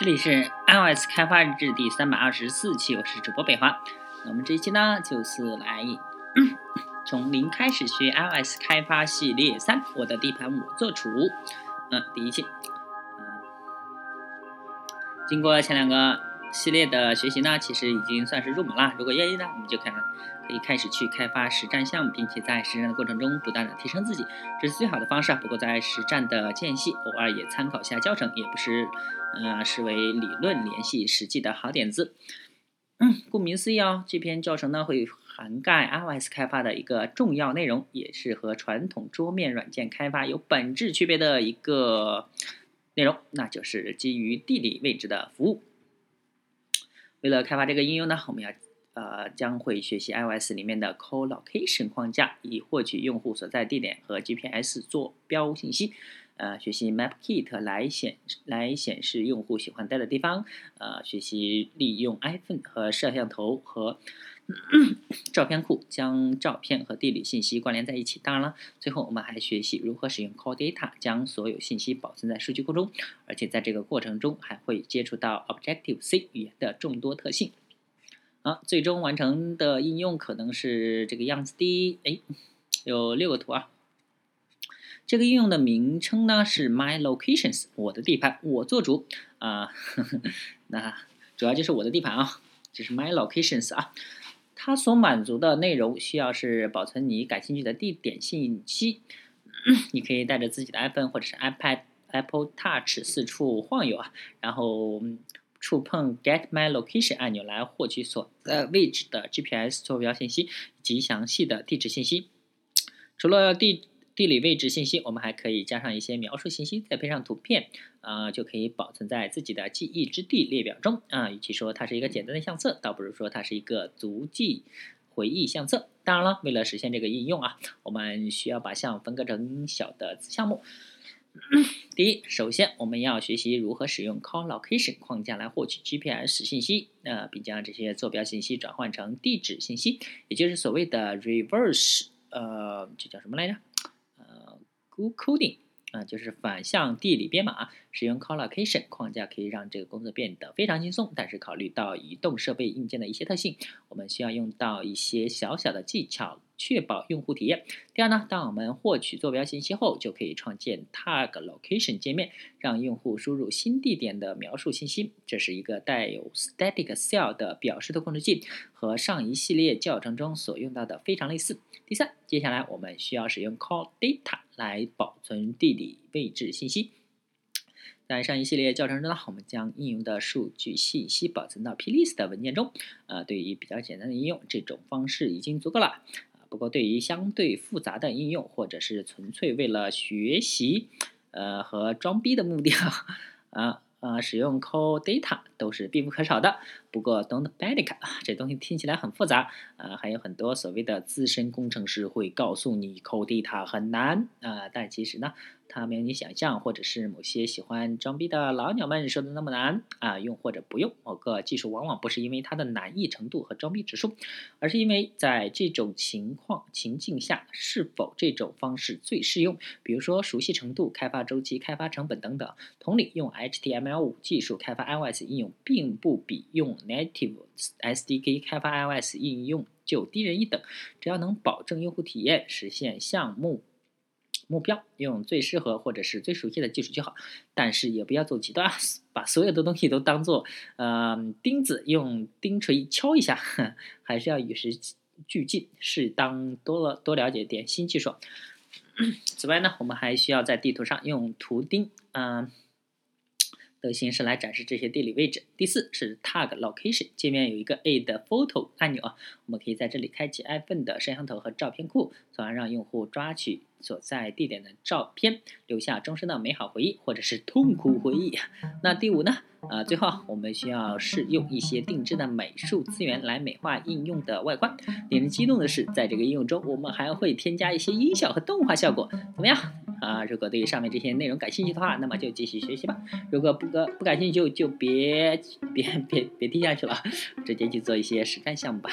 这里是 iOS 开发日志第三百二十四期，我是主播北华。那我们这一期呢，就是来从零开始学 iOS 开发系列三，我的地盘我做主。嗯，第一期。经过前两个系列的学习呢，其实已经算是入门了。如果愿意呢，我们就看。可以开始去开发实战项目，并且在实战的过程中不断的提升自己，这是最好的方式啊。不过在实战的间隙，偶尔也参考一下教程，也不是，呃，视为理论联系实际的好点子。嗯，顾名思义哦，这篇教程呢会涵盖 iOS 开发的一个重要内容，也是和传统桌面软件开发有本质区别的一个内容，那就是基于地理位置的服务。为了开发这个应用呢，我们要。呃，将会学习 iOS 里面的 Co-location 框架，以获取用户所在地点和 GPS 坐标信息。呃，学习 MapKit 来显来显示用户喜欢待的地方。呃，学习利用 iPhone 和摄像头和 照片库将照片和地理信息关联在一起。当然了，最后我们还学习如何使用 Core Data 将所有信息保存在数据库中，而且在这个过程中还会接触到 Objective C 语言的众多特性。啊，最终完成的应用可能是这个样子的。哎，有六个图啊。这个应用的名称呢是 My Locations，我的地盘，我做主啊。那主要就是我的地盘啊，这是 My Locations 啊。它所满足的内容需要是保存你感兴趣的地点信息。你可以带着自己的 iPhone 或者是 iPad、Apple Touch 四处晃悠啊，然后。触碰 Get My Location 按钮来获取所在位置的 GPS 坐标信息及详细的地址信息。除了地地理位置信息，我们还可以加上一些描述信息，再配上图片，啊，就可以保存在自己的记忆之地列表中。啊，与其说它是一个简单的相册，倒不如说它是一个足迹回忆相册。当然了，为了实现这个应用啊，我们需要把项分割成小的子项目。第一，首先我们要学习如何使用 Co-location 框架来获取 GPS 信息，呃，并将这些坐标信息转换成地址信息，也就是所谓的 reverse，呃，这叫什么来着？u coding 啊就是反向地理编码使用 Collocation 框架可以让这个工作变得非常轻松。但是考虑到移动设备硬件的一些特性，我们需要用到一些小小的技巧，确保用户体验。第二呢，当我们获取坐标信息后，就可以创建 Tag Location 界面，让用户输入新地点的描述信息。这是一个带有 Static Cell 的表示的控制器，和上一系列教程中所用到的非常类似。第三，接下来我们需要使用 Core Data。来保存地理位置信息。在上一系列教程中呢，我们将应用的数据信息保存到 plist 文件中。呃，对于比较简单的应用，这种方式已经足够了。啊，不过对于相对复杂的应用，或者是纯粹为了学习，呃和装逼的目的啊，啊。啊，使用 Core Data 都是必不可少的。不过，Don't panic 啊，这东西听起来很复杂啊，还有很多所谓的资深工程师会告诉你 Core Data 很难啊，但其实呢。它没有你想象，或者是某些喜欢装逼的老鸟们说的那么难啊！用或者不用某个技术，往往不是因为它的难易程度和装逼指数，而是因为在这种情况情境下，是否这种方式最适用。比如说熟悉程度、开发周期、开发成本等等。同理，用 HTML5 技术开发 iOS 应用，并不比用 Native SDK 开发 iOS 应用就低人一等。只要能保证用户体验，实现项目。目标用最适合或者是最熟悉的技术就好，但是也不要做极端，把所有的东西都当做呃钉子，用钉锤敲一下，还是要与时俱进，适当多了多了解点新技术。此外呢，我们还需要在地图上用图钉，嗯。的形式来展示这些地理位置。第四是 Tag Location 界面有一个 Add Photo 按钮啊，我们可以在这里开启 iPhone 的摄像头和照片库，从而让用户抓取所在地点的照片，留下终身的美好回忆或者是痛苦回忆。那第五呢？啊，最后我们需要试用一些定制的美术资源来美化应用的外观。令人激动的是，在这个应用中，我们还会添加一些音效和动画效果，怎么样？啊，如果对于上面这些内容感兴趣的话，那么就继续学习吧。如果不个不感兴趣，就就别别别别听下去了，直接去做一些实战项目吧。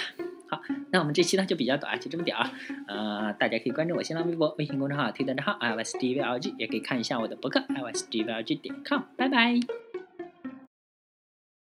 好，那我们这期呢就比较短，就这么点啊。呃，大家可以关注我新浪微博、微信公众号、推特账号 i s d v l g 也可以看一下我的博客 i s D V L G 点 com。拜拜。